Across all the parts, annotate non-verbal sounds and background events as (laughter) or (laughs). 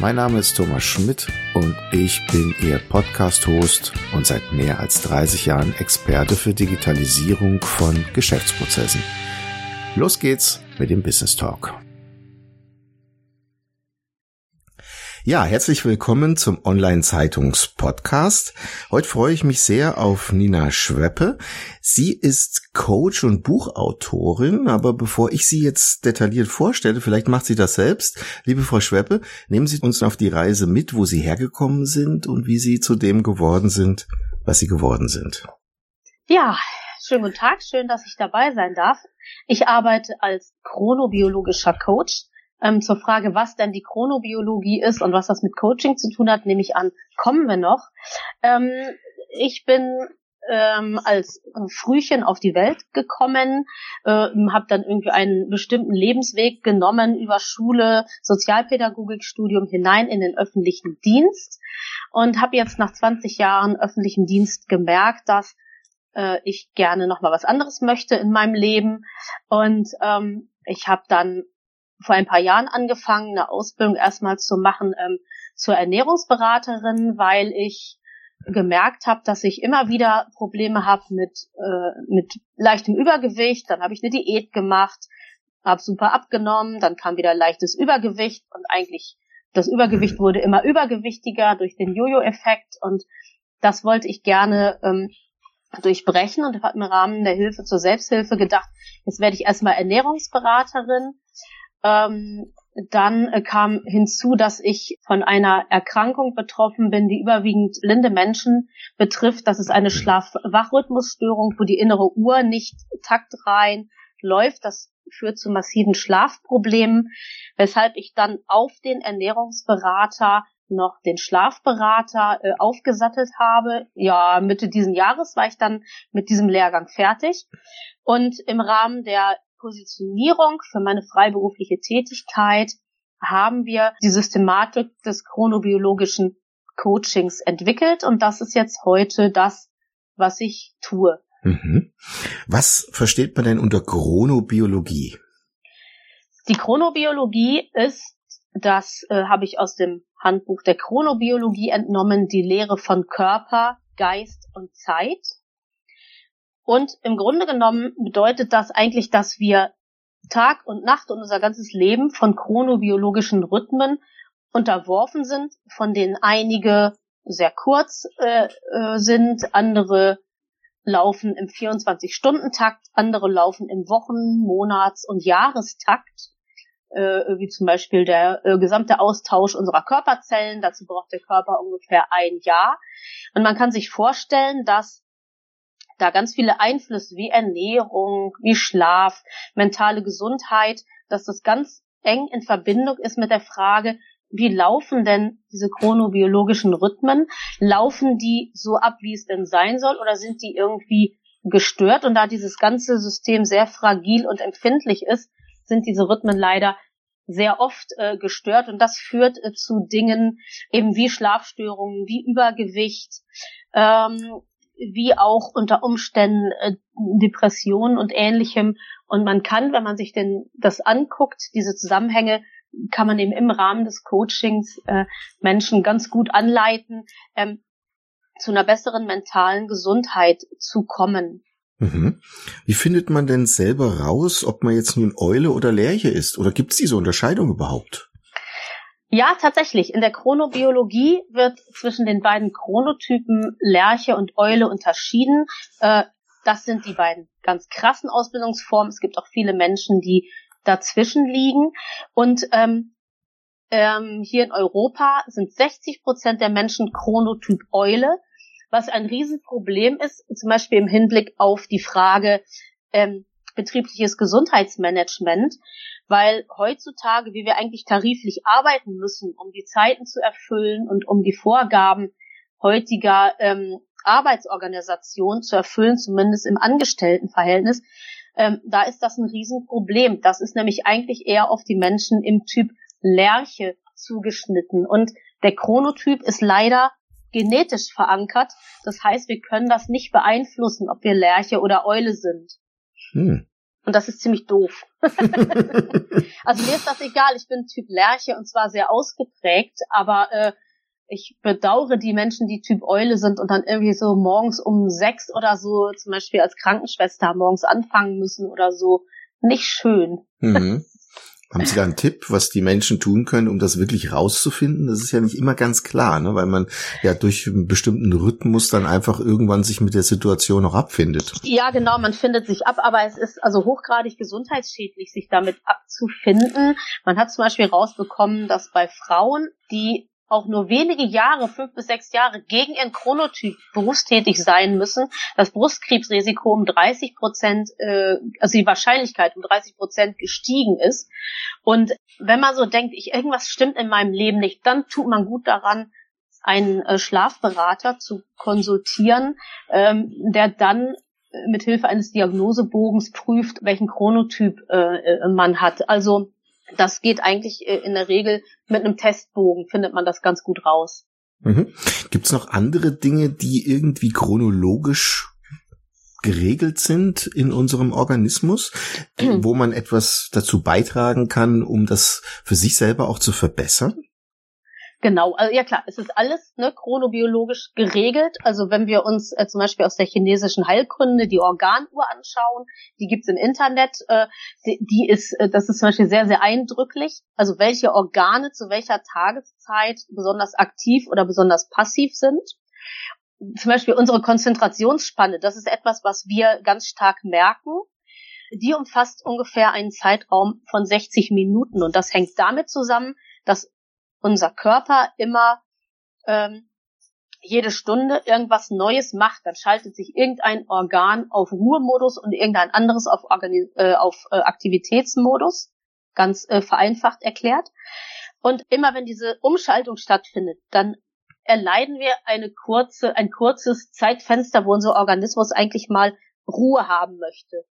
Mein Name ist Thomas Schmidt und ich bin Ihr Podcast-Host und seit mehr als 30 Jahren Experte für Digitalisierung von Geschäftsprozessen. Los geht's mit dem Business Talk. Ja, herzlich willkommen zum Online-Zeitungs-Podcast. Heute freue ich mich sehr auf Nina Schweppe. Sie ist Coach und Buchautorin, aber bevor ich sie jetzt detailliert vorstelle, vielleicht macht sie das selbst. Liebe Frau Schweppe, nehmen Sie uns auf die Reise mit, wo Sie hergekommen sind und wie Sie zu dem geworden sind, was Sie geworden sind. Ja, schönen guten Tag, schön, dass ich dabei sein darf. Ich arbeite als chronobiologischer Coach ähm, zur Frage, was denn die Chronobiologie ist und was das mit Coaching zu tun hat, nehme ich an, kommen wir noch. Ähm, ich bin ähm, als Frühchen auf die Welt gekommen, äh, habe dann irgendwie einen bestimmten Lebensweg genommen über Schule, Sozialpädagogikstudium hinein in den öffentlichen Dienst und habe jetzt nach 20 Jahren öffentlichen Dienst gemerkt, dass äh, ich gerne noch mal was anderes möchte in meinem Leben und ähm, ich habe dann vor ein paar Jahren angefangen, eine Ausbildung erstmal zu machen ähm, zur Ernährungsberaterin, weil ich gemerkt habe, dass ich immer wieder Probleme habe mit äh, mit leichtem Übergewicht. Dann habe ich eine Diät gemacht, habe super abgenommen, dann kam wieder leichtes Übergewicht und eigentlich das Übergewicht wurde immer übergewichtiger durch den Jojo-Effekt und das wollte ich gerne ähm, durchbrechen und habe im Rahmen der Hilfe zur Selbsthilfe gedacht, jetzt werde ich erstmal Ernährungsberaterin ähm, dann äh, kam hinzu, dass ich von einer Erkrankung betroffen bin, die überwiegend blinde Menschen betrifft. Das ist eine Schlaf-Wachrhythmusstörung, wo die innere Uhr nicht taktrein läuft. Das führt zu massiven Schlafproblemen, weshalb ich dann auf den Ernährungsberater noch den Schlafberater äh, aufgesattelt habe. Ja, Mitte diesen Jahres war ich dann mit diesem Lehrgang fertig. Und im Rahmen der Positionierung für meine freiberufliche Tätigkeit haben wir die Systematik des chronobiologischen Coachings entwickelt und das ist jetzt heute das, was ich tue. Mhm. Was versteht man denn unter Chronobiologie? Die Chronobiologie ist, das äh, habe ich aus dem Handbuch der Chronobiologie entnommen, die Lehre von Körper, Geist und Zeit. Und im Grunde genommen bedeutet das eigentlich, dass wir Tag und Nacht und unser ganzes Leben von chronobiologischen Rhythmen unterworfen sind, von denen einige sehr kurz äh, äh sind, andere laufen im 24-Stunden-Takt, andere laufen im Wochen-, Monats- und Jahrestakt, äh, wie zum Beispiel der äh, gesamte Austausch unserer Körperzellen. Dazu braucht der Körper ungefähr ein Jahr. Und man kann sich vorstellen, dass da ganz viele Einflüsse wie Ernährung, wie Schlaf, mentale Gesundheit, dass das ganz eng in Verbindung ist mit der Frage, wie laufen denn diese chronobiologischen Rhythmen? Laufen die so ab, wie es denn sein soll, oder sind die irgendwie gestört? Und da dieses ganze System sehr fragil und empfindlich ist, sind diese Rhythmen leider sehr oft äh, gestört und das führt äh, zu Dingen eben wie Schlafstörungen, wie Übergewicht, ähm, wie auch unter Umständen äh, Depressionen und ähnlichem. Und man kann, wenn man sich denn das anguckt, diese Zusammenhänge, kann man eben im Rahmen des Coachings äh, Menschen ganz gut anleiten, ähm, zu einer besseren mentalen Gesundheit zu kommen. Mhm. Wie findet man denn selber raus, ob man jetzt nun Eule oder Lerche ist? Oder gibt es diese Unterscheidung überhaupt? Ja, tatsächlich. In der Chronobiologie wird zwischen den beiden Chronotypen Lerche und Eule unterschieden. Äh, das sind die beiden ganz krassen Ausbildungsformen. Es gibt auch viele Menschen, die dazwischen liegen. Und ähm, ähm, hier in Europa sind 60 Prozent der Menschen Chronotyp Eule, was ein Riesenproblem ist, zum Beispiel im Hinblick auf die Frage ähm, betriebliches Gesundheitsmanagement weil heutzutage, wie wir eigentlich tariflich arbeiten müssen, um die Zeiten zu erfüllen und um die Vorgaben heutiger ähm, Arbeitsorganisation zu erfüllen, zumindest im Angestelltenverhältnis, ähm, da ist das ein Riesenproblem. Das ist nämlich eigentlich eher auf die Menschen im Typ Lerche zugeschnitten. Und der Chronotyp ist leider genetisch verankert. Das heißt, wir können das nicht beeinflussen, ob wir Lerche oder Eule sind. Hm. Und das ist ziemlich doof. (laughs) also mir ist das egal. Ich bin Typ Lerche und zwar sehr ausgeprägt, aber äh, ich bedauere die Menschen, die Typ Eule sind und dann irgendwie so morgens um sechs oder so, zum Beispiel als Krankenschwester morgens anfangen müssen oder so. Nicht schön. Mhm. (laughs) Haben Sie da einen Tipp, was die Menschen tun können, um das wirklich rauszufinden? Das ist ja nicht immer ganz klar, ne? weil man ja durch einen bestimmten Rhythmus dann einfach irgendwann sich mit der Situation auch abfindet. Ja, genau, man findet sich ab, aber es ist also hochgradig gesundheitsschädlich, sich damit abzufinden. Man hat zum Beispiel rausbekommen, dass bei Frauen, die auch nur wenige Jahre, fünf bis sechs Jahre, gegen ihren Chronotyp berufstätig sein müssen, das Brustkrebsrisiko um 30 Prozent, äh, also die Wahrscheinlichkeit um 30 Prozent gestiegen ist. Und wenn man so denkt, ich irgendwas stimmt in meinem Leben nicht, dann tut man gut daran, einen äh, Schlafberater zu konsultieren, ähm, der dann äh, mit Hilfe eines Diagnosebogens prüft, welchen Chronotyp äh, äh man hat. Also das geht eigentlich äh, in der Regel mit einem Testbogen, findet man das ganz gut raus. Mhm. Gibt es noch andere Dinge, die irgendwie chronologisch geregelt sind in unserem Organismus, wo man etwas dazu beitragen kann, um das für sich selber auch zu verbessern? Genau, also ja klar, es ist alles ne, chronobiologisch geregelt. Also wenn wir uns äh, zum Beispiel aus der chinesischen Heilkunde die Organuhr anschauen, die gibt's im Internet, äh, die, die ist, äh, das ist zum Beispiel sehr, sehr eindrücklich. Also welche Organe zu welcher Tageszeit besonders aktiv oder besonders passiv sind. Zum Beispiel unsere Konzentrationsspanne, das ist etwas, was wir ganz stark merken. Die umfasst ungefähr einen Zeitraum von 60 Minuten und das hängt damit zusammen, dass unser Körper immer ähm, jede Stunde irgendwas Neues macht, dann schaltet sich irgendein Organ auf Ruhemodus und irgendein anderes auf, Organi äh, auf äh, Aktivitätsmodus, ganz äh, vereinfacht erklärt. Und immer wenn diese Umschaltung stattfindet, dann erleiden wir eine kurze, ein kurzes Zeitfenster, wo unser Organismus eigentlich mal Ruhe haben möchte.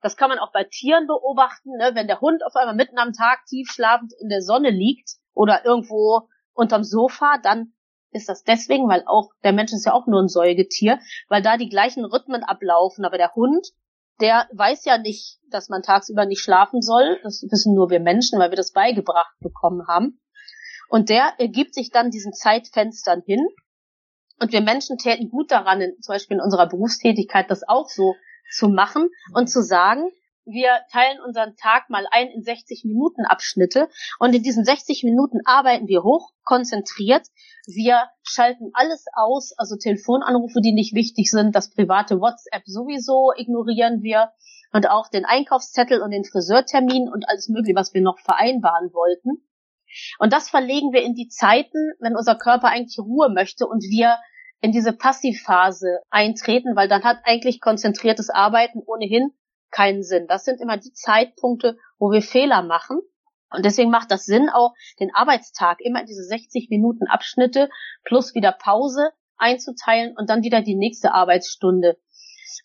Das kann man auch bei Tieren beobachten, ne? wenn der Hund auf einmal mitten am Tag tief schlafend in der Sonne liegt, oder irgendwo unterm Sofa, dann ist das deswegen, weil auch der Mensch ist ja auch nur ein Säugetier, weil da die gleichen Rhythmen ablaufen. Aber der Hund, der weiß ja nicht, dass man tagsüber nicht schlafen soll. Das wissen nur wir Menschen, weil wir das beigebracht bekommen haben. Und der gibt sich dann diesen Zeitfenstern hin. Und wir Menschen täten gut daran, in, zum Beispiel in unserer Berufstätigkeit, das auch so zu machen und zu sagen, wir teilen unseren Tag mal ein in 60 Minuten Abschnitte und in diesen 60 Minuten arbeiten wir hoch konzentriert. Wir schalten alles aus, also Telefonanrufe, die nicht wichtig sind, das private WhatsApp sowieso ignorieren wir und auch den Einkaufszettel und den Friseurtermin und alles mögliche, was wir noch vereinbaren wollten. Und das verlegen wir in die Zeiten, wenn unser Körper eigentlich Ruhe möchte und wir in diese Passivphase eintreten, weil dann hat eigentlich konzentriertes Arbeiten ohnehin keinen Sinn. Das sind immer die Zeitpunkte, wo wir Fehler machen. Und deswegen macht das Sinn, auch den Arbeitstag immer in diese 60 Minuten Abschnitte plus wieder Pause einzuteilen und dann wieder die nächste Arbeitsstunde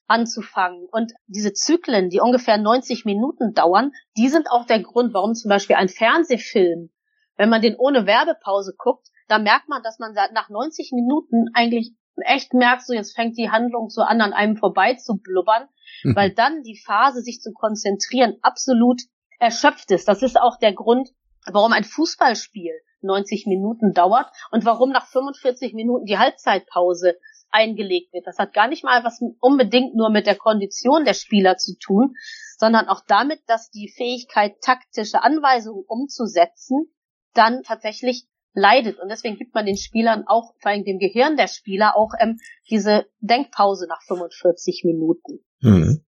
anzufangen. Und diese Zyklen, die ungefähr 90 Minuten dauern, die sind auch der Grund, warum zum Beispiel ein Fernsehfilm, wenn man den ohne Werbepause guckt, da merkt man, dass man nach 90 Minuten eigentlich echt merkt, so jetzt fängt die Handlung so an, an einem vorbei zu blubbern, mhm. weil dann die Phase, sich zu konzentrieren, absolut erschöpft ist. Das ist auch der Grund, warum ein Fußballspiel 90 Minuten dauert und warum nach 45 Minuten die Halbzeitpause eingelegt wird. Das hat gar nicht mal was unbedingt nur mit der Kondition der Spieler zu tun, sondern auch damit, dass die Fähigkeit, taktische Anweisungen umzusetzen, dann tatsächlich leidet. Und deswegen gibt man den Spielern auch, vor allem dem Gehirn der Spieler, auch ähm, diese Denkpause nach 45 Minuten. Hm.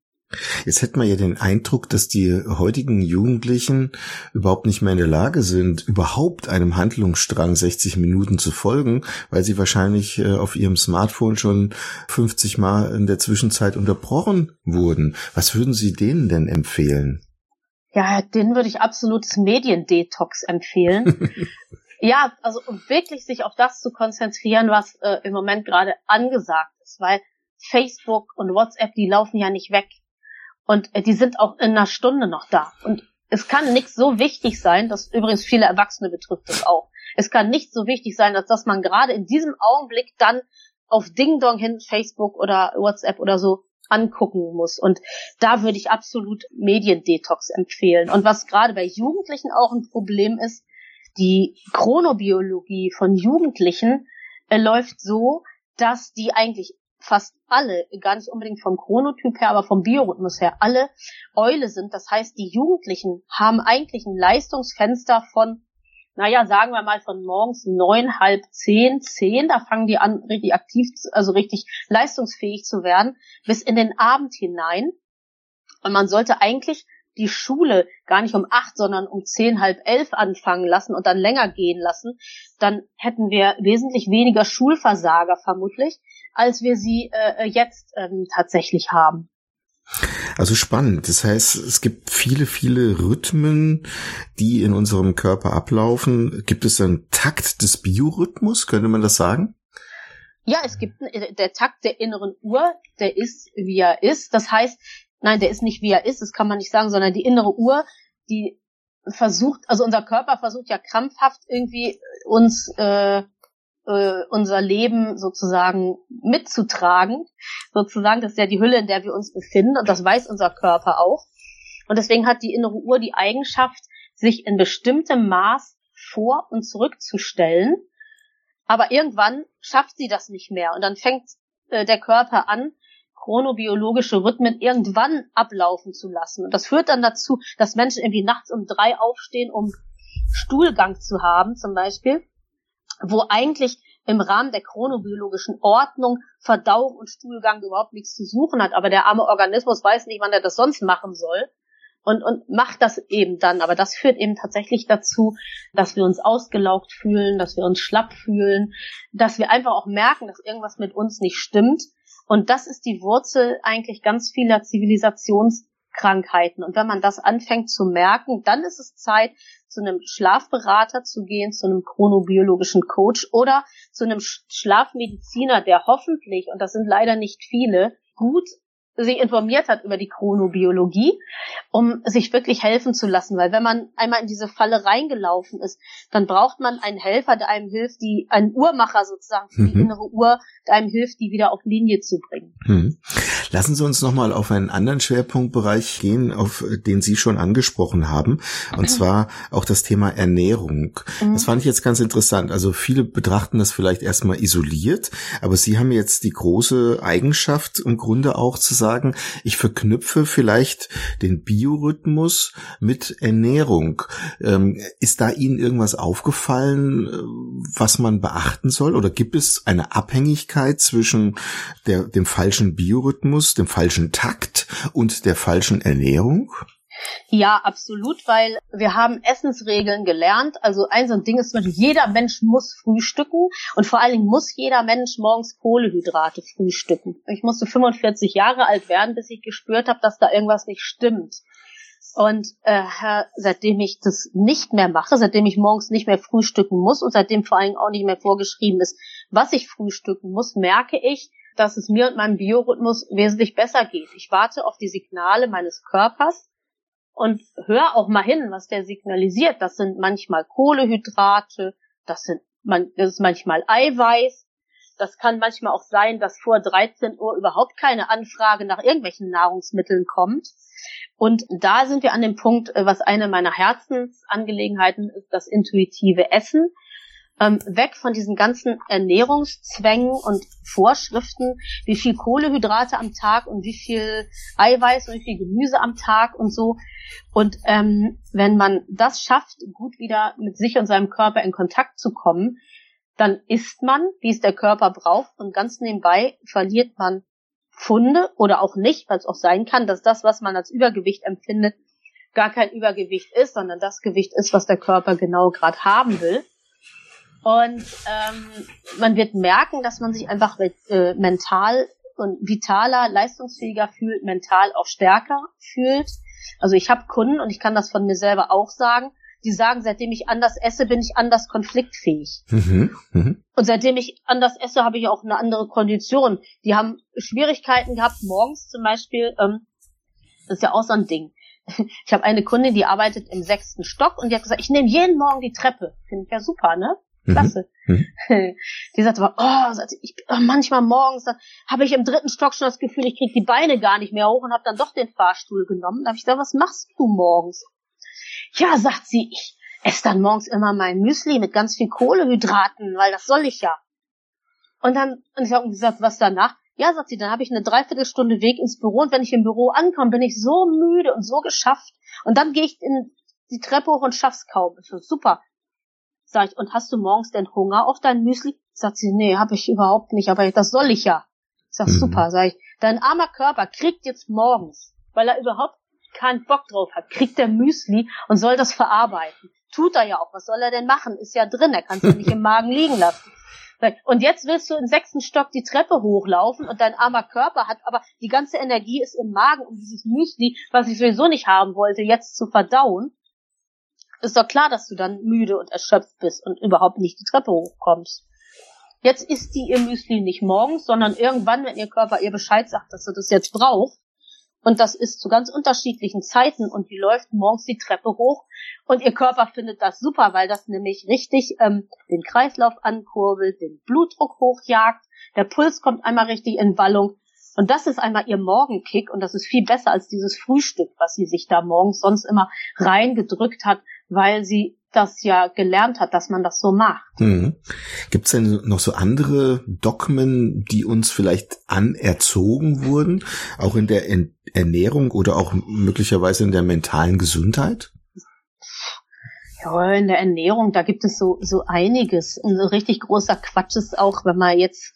Jetzt hätte man ja den Eindruck, dass die heutigen Jugendlichen überhaupt nicht mehr in der Lage sind, überhaupt einem Handlungsstrang 60 Minuten zu folgen, weil sie wahrscheinlich äh, auf ihrem Smartphone schon 50 Mal in der Zwischenzeit unterbrochen wurden. Was würden Sie denen denn empfehlen? Ja, denen würde ich absolutes Mediendetox empfehlen. (laughs) Ja, also um wirklich sich auf das zu konzentrieren, was äh, im Moment gerade angesagt ist, weil Facebook und WhatsApp, die laufen ja nicht weg. Und äh, die sind auch in einer Stunde noch da. Und es kann nicht so wichtig sein, dass übrigens viele Erwachsene betrifft das auch. Es kann nicht so wichtig sein, als dass man gerade in diesem Augenblick dann auf Ding Dong hin Facebook oder WhatsApp oder so angucken muss. Und da würde ich absolut Mediendetox empfehlen. Und was gerade bei Jugendlichen auch ein Problem ist, die Chronobiologie von Jugendlichen äh, läuft so, dass die eigentlich fast alle, gar nicht unbedingt vom Chronotyp her, aber vom Biorhythmus her, alle Eule sind. Das heißt, die Jugendlichen haben eigentlich ein Leistungsfenster von, naja, sagen wir mal von morgens neun, halb zehn, zehn, da fangen die an, richtig aktiv, also richtig leistungsfähig zu werden, bis in den Abend hinein. Und man sollte eigentlich die Schule gar nicht um acht, sondern um zehn, halb elf anfangen lassen und dann länger gehen lassen, dann hätten wir wesentlich weniger Schulversager vermutlich, als wir sie äh, jetzt ähm, tatsächlich haben. Also spannend. Das heißt, es gibt viele, viele Rhythmen, die in unserem Körper ablaufen. Gibt es einen Takt des Biorhythmus? Könnte man das sagen? Ja, es gibt äh, der Takt der inneren Uhr, der ist, wie er ist. Das heißt, nein, der ist nicht, wie er ist, das kann man nicht sagen, sondern die innere Uhr, die versucht, also unser Körper versucht ja krampfhaft irgendwie uns äh, äh, unser Leben sozusagen mitzutragen. Sozusagen, das ist ja die Hülle, in der wir uns befinden und das weiß unser Körper auch. Und deswegen hat die innere Uhr die Eigenschaft, sich in bestimmtem Maß vor und zurückzustellen. Aber irgendwann schafft sie das nicht mehr und dann fängt äh, der Körper an, chronobiologische Rhythmen irgendwann ablaufen zu lassen. Und das führt dann dazu, dass Menschen irgendwie nachts um drei aufstehen, um Stuhlgang zu haben, zum Beispiel wo eigentlich im Rahmen der chronobiologischen Ordnung Verdauung und Stuhlgang überhaupt nichts zu suchen hat. Aber der arme Organismus weiß nicht, wann er das sonst machen soll und, und macht das eben dann. Aber das führt eben tatsächlich dazu, dass wir uns ausgelaugt fühlen, dass wir uns schlapp fühlen, dass wir einfach auch merken, dass irgendwas mit uns nicht stimmt. Und das ist die Wurzel eigentlich ganz vieler Zivilisationskrankheiten. Und wenn man das anfängt zu merken, dann ist es Zeit, zu einem Schlafberater zu gehen, zu einem chronobiologischen Coach oder zu einem Schlafmediziner, der hoffentlich, und das sind leider nicht viele, gut sich informiert hat über die Chronobiologie, um sich wirklich helfen zu lassen. Weil wenn man einmal in diese Falle reingelaufen ist, dann braucht man einen Helfer, der einem hilft, die, einen Uhrmacher sozusagen für mhm. die innere Uhr, der einem hilft, die wieder auf Linie zu bringen. Mhm. Lassen Sie uns nochmal auf einen anderen Schwerpunktbereich gehen, auf den Sie schon angesprochen haben, und zwar auch das Thema Ernährung. Mhm. Das fand ich jetzt ganz interessant. Also viele betrachten das vielleicht erstmal isoliert, aber Sie haben jetzt die große Eigenschaft, im Grunde auch zu sagen, ich verknüpfe vielleicht den Biorhythmus mit Ernährung. Ähm, ist da Ihnen irgendwas aufgefallen, äh, was man beachten soll? Oder gibt es eine Abhängigkeit zwischen der, dem falschen Biorhythmus, dem falschen Takt und der falschen Ernährung? Ja, absolut, weil wir haben Essensregeln gelernt. Also ein so ein Ding ist zum Beispiel, jeder Mensch muss frühstücken und vor allen Dingen muss jeder Mensch morgens Kohlehydrate frühstücken. Ich musste 45 Jahre alt werden, bis ich gespürt habe, dass da irgendwas nicht stimmt. Und äh, seitdem ich das nicht mehr mache, seitdem ich morgens nicht mehr frühstücken muss und seitdem vor allen Dingen auch nicht mehr vorgeschrieben ist, was ich frühstücken muss, merke ich, dass es mir und meinem Biorhythmus wesentlich besser geht. Ich warte auf die Signale meines Körpers und hör auch mal hin, was der signalisiert. Das sind manchmal Kohlehydrate, das sind man, das ist manchmal Eiweiß. Das kann manchmal auch sein, dass vor 13 Uhr überhaupt keine Anfrage nach irgendwelchen Nahrungsmitteln kommt. Und da sind wir an dem Punkt, äh, was eine meiner Herzensangelegenheiten ist, das intuitive Essen ähm, weg von diesen ganzen Ernährungszwängen und Vorschriften, wie viel Kohlehydrate am Tag und wie viel Eiweiß und wie viel Gemüse am Tag und so. Und ähm, wenn man das schafft, gut wieder mit sich und seinem Körper in Kontakt zu kommen, dann isst man, wie es der Körper braucht und ganz nebenbei verliert man Funde oder auch nicht, weil es auch sein kann, dass das, was man als Übergewicht empfindet, gar kein Übergewicht ist, sondern das Gewicht ist, was der Körper genau gerade haben will. Und ähm, man wird merken, dass man sich einfach äh, mental und vitaler, leistungsfähiger fühlt, mental auch stärker fühlt. Also ich habe Kunden und ich kann das von mir selber auch sagen, die sagen, seitdem ich anders esse, bin ich anders konfliktfähig. Mhm, mh. Und seitdem ich anders esse, habe ich auch eine andere Kondition. Die haben Schwierigkeiten gehabt, morgens zum Beispiel, ähm, das ist ja auch so ein Ding. (laughs) Ich habe eine Kundin, die arbeitet im sechsten Stock und die hat gesagt, ich nehme jeden Morgen die Treppe. Finde ich ja super, ne? Mhm. Klasse. Mhm. (laughs) Die sagt aber, oh, ich, oh, manchmal morgens habe ich im dritten Stock schon das Gefühl, ich kriege die Beine gar nicht mehr hoch und habe dann doch den Fahrstuhl genommen. Da habe ich gesagt, was machst du morgens? Ja, sagt sie, ich esse dann morgens immer mein Müsli mit ganz viel Kohlehydraten, weil das soll ich ja. Und dann, und ich habe gesagt, was danach? Ja, sagt sie, dann habe ich eine Dreiviertelstunde Weg ins Büro und wenn ich im Büro ankomme, bin ich so müde und so geschafft. Und dann gehe ich in die Treppe hoch und schaff's kaum. Ich so, super. Sag ich, und hast du morgens denn Hunger auf dein Müsli? Sagt sie, nee, habe ich überhaupt nicht, aber das soll ich ja. Ich sag, mhm. super, sag ich, dein armer Körper kriegt jetzt morgens, weil er überhaupt keinen Bock drauf hat, kriegt der Müsli und soll das verarbeiten. Tut er ja auch. Was soll er denn machen? Ist ja drin, er kann es ja nicht im Magen liegen lassen. Und jetzt willst du im sechsten Stock die Treppe hochlaufen und dein armer Körper hat aber die ganze Energie ist im Magen, um dieses Müsli, was ich sowieso nicht haben wollte, jetzt zu verdauen ist doch klar, dass du dann müde und erschöpft bist und überhaupt nicht die Treppe hochkommst. Jetzt isst die ihr Müsli nicht morgens, sondern irgendwann, wenn ihr Körper ihr Bescheid sagt, dass sie das jetzt braucht. Und das ist zu ganz unterschiedlichen Zeiten und die läuft morgens die Treppe hoch und ihr Körper findet das super, weil das nämlich richtig ähm, den Kreislauf ankurbelt, den Blutdruck hochjagt, der Puls kommt einmal richtig in Wallung und das ist einmal ihr Morgenkick und das ist viel besser als dieses Frühstück, was sie sich da morgens sonst immer reingedrückt hat, weil sie das ja gelernt hat, dass man das so macht. Mhm. Gibt es denn noch so andere Dogmen, die uns vielleicht anerzogen wurden, auch in der Ernährung oder auch möglicherweise in der mentalen Gesundheit? Ja, in der Ernährung, da gibt es so, so einiges. Und so richtig großer Quatsch ist auch, wenn man jetzt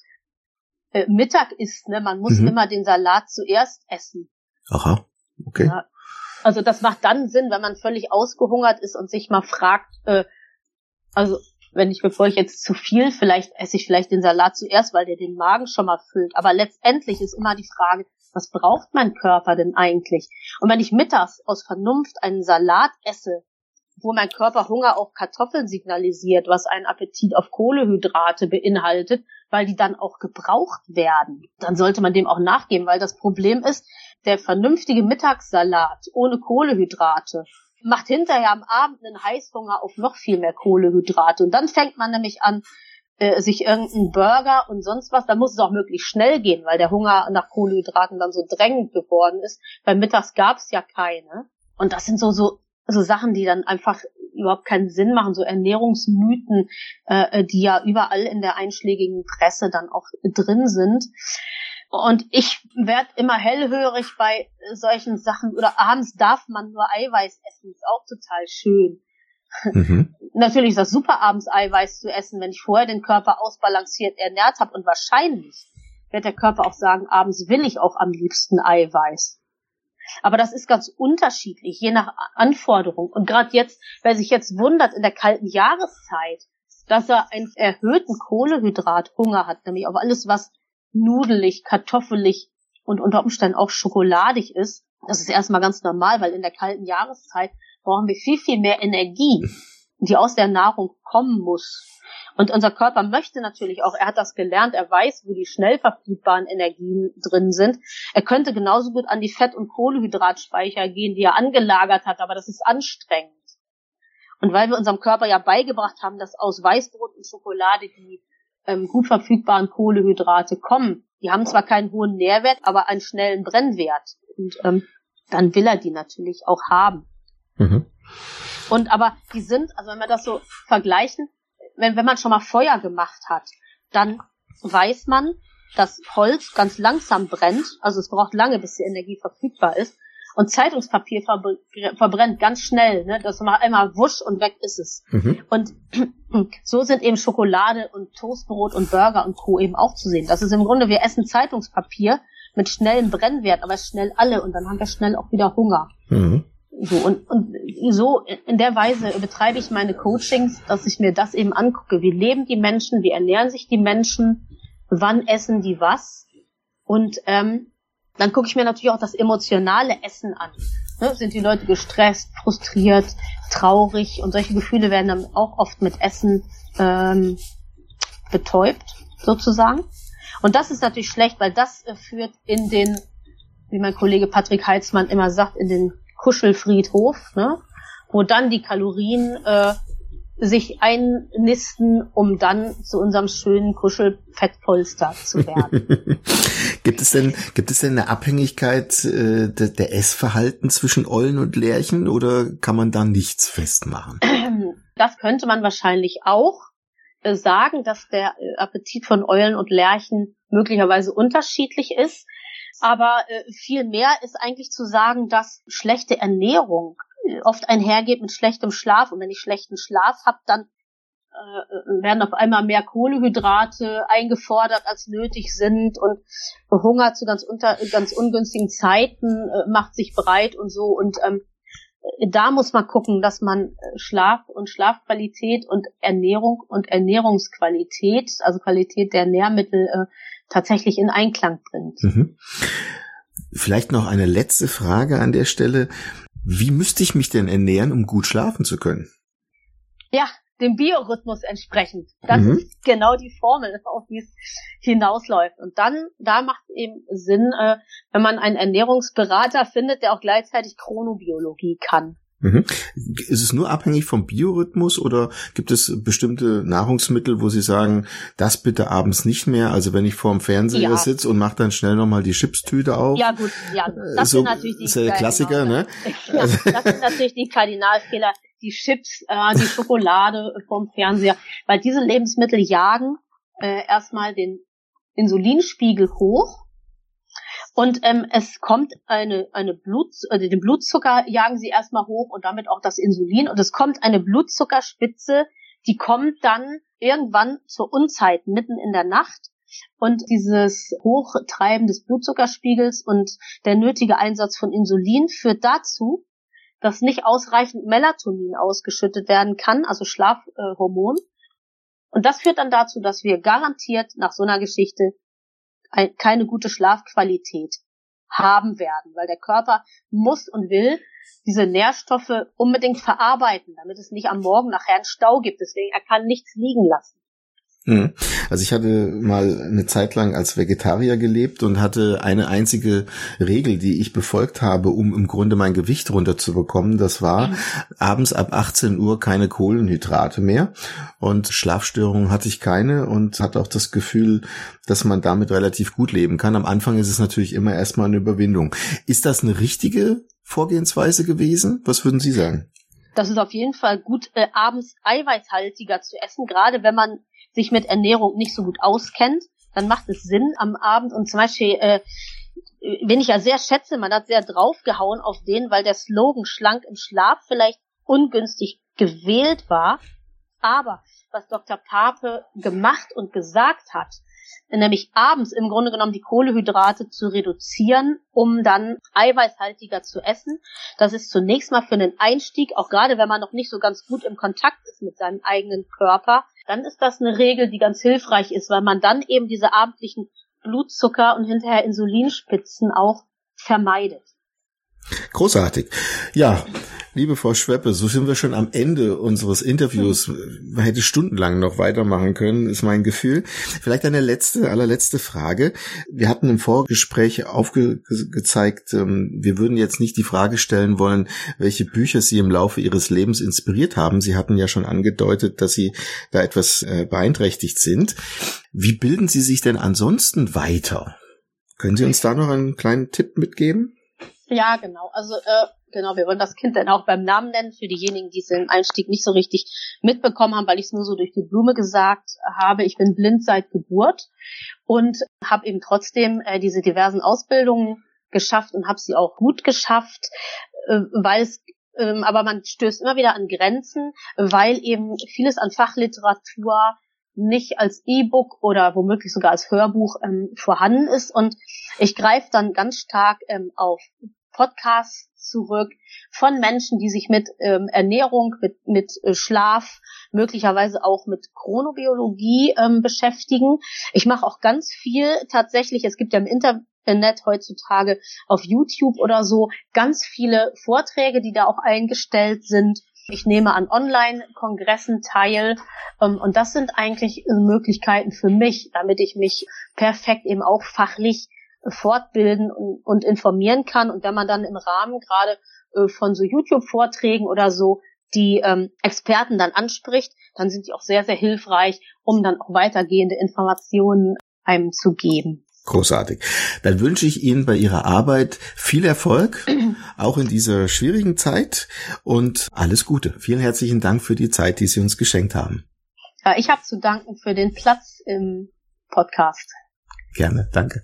äh, Mittag isst, ne, man muss mhm. immer den Salat zuerst essen. Aha, okay. Ja, also das macht dann Sinn, wenn man völlig ausgehungert ist und sich mal fragt, äh, also wenn ich, bevor ich jetzt zu viel, vielleicht esse ich vielleicht den Salat zuerst, weil der den Magen schon mal füllt. Aber letztendlich ist immer die Frage, was braucht mein Körper denn eigentlich? Und wenn ich mittags aus Vernunft einen Salat esse, wo mein Körper Hunger auf Kartoffeln signalisiert, was einen Appetit auf Kohlehydrate beinhaltet, weil die dann auch gebraucht werden, dann sollte man dem auch nachgeben, weil das Problem ist, der vernünftige Mittagssalat ohne Kohlehydrate macht hinterher am Abend einen Heißhunger auf noch viel mehr Kohlehydrate. Und dann fängt man nämlich an, äh, sich irgendeinen Burger und sonst was, da muss es auch möglichst schnell gehen, weil der Hunger nach Kohlehydraten dann so drängend geworden ist. Beim Mittags gab es ja keine. Und das sind so, so, so Sachen, die dann einfach überhaupt keinen Sinn machen, so Ernährungsmythen, äh, die ja überall in der einschlägigen Presse dann auch drin sind. Und ich werde immer hellhörig bei solchen Sachen. Oder abends darf man nur Eiweiß essen. Ist auch total schön. Mhm. (laughs) Natürlich ist das super, abends Eiweiß zu essen, wenn ich vorher den Körper ausbalanciert ernährt habe. Und wahrscheinlich wird der Körper auch sagen, abends will ich auch am liebsten Eiweiß. Aber das ist ganz unterschiedlich, je nach Anforderung. Und gerade jetzt, wer sich jetzt wundert in der kalten Jahreszeit, dass er einen erhöhten Kohlehydrathunger hat, nämlich auf alles, was nudelig, kartoffelig und unter Umständen auch schokoladig ist, das ist erstmal ganz normal, weil in der kalten Jahreszeit brauchen wir viel, viel mehr Energie, die aus der Nahrung kommen muss. Und unser Körper möchte natürlich auch, er hat das gelernt, er weiß, wo die schnell verfügbaren Energien drin sind. Er könnte genauso gut an die Fett- und Kohlehydratspeicher gehen, die er angelagert hat, aber das ist anstrengend. Und weil wir unserem Körper ja beigebracht haben, dass aus Weißbrot und Schokolade die ähm, gut verfügbaren Kohlehydrate kommen. Die haben zwar keinen hohen Nährwert, aber einen schnellen Brennwert. Und ähm, dann will er die natürlich auch haben. Mhm. Und aber die sind, also wenn wir das so vergleichen, wenn, wenn man schon mal Feuer gemacht hat, dann weiß man, dass Holz ganz langsam brennt, also es braucht lange, bis die Energie verfügbar ist. Und Zeitungspapier verbrennt ganz schnell, ne? Das macht einmal wusch und weg ist es. Mhm. Und (clears throat) so sind eben Schokolade und Toastbrot und Burger und Co. eben auch zu sehen. Das ist im Grunde, wir essen Zeitungspapier mit schnellem Brennwert, aber schnell alle und dann haben wir schnell auch wieder Hunger. Mhm. So, und, und so in der Weise betreibe ich meine Coachings, dass ich mir das eben angucke. Wie leben die Menschen, wie ernähren sich die Menschen, wann essen die was? Und ähm, dann gucke ich mir natürlich auch das emotionale Essen an. ne, sind die Leute gestresst, frustriert, traurig und solche Gefühle werden dann auch oft mit Essen ähm, betäubt, sozusagen. Und das ist natürlich schlecht, weil das äh, führt in den, wie mein Kollege Patrick Heitzmann immer sagt, in den Kuschelfriedhof, ne? wo dann die Kalorien äh, sich einnisten, um dann zu unserem schönen Kuschelfettpolster zu werden. (laughs) gibt es denn gibt es denn eine Abhängigkeit äh, der, der Essverhalten zwischen Eulen und Lerchen oder kann man da nichts festmachen? Das könnte man wahrscheinlich auch äh, sagen, dass der äh, Appetit von Eulen und Lerchen möglicherweise unterschiedlich ist. Aber äh, viel mehr ist eigentlich zu sagen, dass schlechte Ernährung oft einhergeht mit schlechtem Schlaf. Und wenn ich schlechten Schlaf habe, dann äh, werden auf einmal mehr Kohlehydrate eingefordert, als nötig sind und Hunger zu ganz unter ganz ungünstigen Zeiten äh, macht sich breit und so und ähm, da muss man gucken, dass man Schlaf und Schlafqualität und Ernährung und Ernährungsqualität, also Qualität der Nährmittel äh, tatsächlich in Einklang bringt. Mhm. Vielleicht noch eine letzte Frage an der Stelle. Wie müsste ich mich denn ernähren, um gut schlafen zu können? Ja, dem Biorhythmus entsprechend. Das mhm. ist genau die Formel, (laughs) auf die es hinausläuft. Und dann, da macht es eben Sinn, äh, wenn man einen Ernährungsberater findet, der auch gleichzeitig Chronobiologie kann. Mhm. Ist es nur abhängig vom Biorhythmus oder gibt es bestimmte Nahrungsmittel, wo Sie sagen, das bitte abends nicht mehr? Also wenn ich vorm Fernseher ja. sitze und mache dann schnell nochmal die Chipstüte auf. Ja gut, ja, äh, das so, sind natürlich die ist ja der Klassiker, ne? (laughs) Ja, das sind natürlich die Kardinalfehler, die Chips, äh, die Schokolade vorm Fernseher, weil diese Lebensmittel jagen äh, erstmal den Insulinspiegel hoch und ähm, es kommt eine, eine Blut, also den Blutzucker jagen sie erstmal hoch und damit auch das Insulin. Und es kommt eine Blutzuckerspitze, die kommt dann irgendwann zur Unzeit mitten in der Nacht. Und dieses Hochtreiben des Blutzuckerspiegels und der nötige Einsatz von Insulin führt dazu, dass nicht ausreichend Melatonin ausgeschüttet werden kann, also Schlafhormon. Und das führt dann dazu, dass wir garantiert nach so einer Geschichte keine gute Schlafqualität haben werden, weil der Körper muss und will diese Nährstoffe unbedingt verarbeiten, damit es nicht am Morgen nachher einen Stau gibt. Deswegen, er kann nichts liegen lassen. Hm. Also ich hatte mal eine Zeit lang als Vegetarier gelebt und hatte eine einzige Regel, die ich befolgt habe, um im Grunde mein Gewicht runterzubekommen. Das war mhm. abends ab 18 Uhr keine Kohlenhydrate mehr und Schlafstörungen hatte ich keine und hatte auch das Gefühl, dass man damit relativ gut leben kann. Am Anfang ist es natürlich immer erstmal eine Überwindung. Ist das eine richtige Vorgehensweise gewesen? Was würden Sie sagen? Das ist auf jeden Fall gut, äh, abends eiweißhaltiger zu essen, gerade wenn man sich mit Ernährung nicht so gut auskennt, dann macht es Sinn am Abend und zum Beispiel, äh, wenn ich ja sehr schätze, man hat sehr draufgehauen auf den, weil der Slogan schlank im Schlaf vielleicht ungünstig gewählt war. Aber was Dr. Pape gemacht und gesagt hat, nämlich abends im Grunde genommen die Kohlehydrate zu reduzieren, um dann eiweißhaltiger zu essen. Das ist zunächst mal für einen Einstieg, auch gerade wenn man noch nicht so ganz gut im Kontakt ist mit seinem eigenen Körper, dann ist das eine Regel, die ganz hilfreich ist, weil man dann eben diese abendlichen Blutzucker und hinterher Insulinspitzen auch vermeidet. Großartig. Ja, liebe Frau Schweppe, so sind wir schon am Ende unseres Interviews. Man hätte stundenlang noch weitermachen können, ist mein Gefühl. Vielleicht eine letzte, allerletzte Frage. Wir hatten im Vorgespräch aufgezeigt, ähm, wir würden jetzt nicht die Frage stellen wollen, welche Bücher Sie im Laufe Ihres Lebens inspiriert haben. Sie hatten ja schon angedeutet, dass Sie da etwas äh, beeinträchtigt sind. Wie bilden Sie sich denn ansonsten weiter? Können Sie uns da noch einen kleinen Tipp mitgeben? Ja, genau. Also äh, genau, wir wollen das Kind dann auch beim Namen nennen für diejenigen, die es im Einstieg nicht so richtig mitbekommen haben, weil ich es nur so durch die Blume gesagt habe. Ich bin blind seit Geburt und habe eben trotzdem äh, diese diversen Ausbildungen geschafft und habe sie auch gut geschafft, äh, weil es ähm, aber man stößt immer wieder an Grenzen, weil eben vieles an Fachliteratur nicht als E-Book oder womöglich sogar als Hörbuch ähm, vorhanden ist. Und ich greife dann ganz stark ähm, auf Podcasts zurück von Menschen, die sich mit ähm, Ernährung, mit, mit äh, Schlaf, möglicherweise auch mit Chronobiologie ähm, beschäftigen. Ich mache auch ganz viel tatsächlich, es gibt ja im Inter Internet heutzutage auf YouTube oder so ganz viele Vorträge, die da auch eingestellt sind. Ich nehme an Online-Kongressen teil. Ähm, und das sind eigentlich Möglichkeiten für mich, damit ich mich perfekt eben auch fachlich fortbilden und, informieren kann. Und wenn man dann im Rahmen gerade äh, von so YouTube-Vorträgen oder so die ähm, Experten dann anspricht, dann sind die auch sehr, sehr hilfreich, um dann auch weitergehende Informationen einem zu geben. Großartig. Dann wünsche ich Ihnen bei Ihrer Arbeit viel Erfolg, (clears throat) auch in dieser schwierigen Zeit und alles Gute. Vielen herzlichen Dank für die Zeit, die Sie uns geschenkt haben. Ja, ich habe zu danken für den Platz im Podcast. Gerne, danke.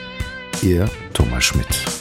Ihr Thomas Schmidt.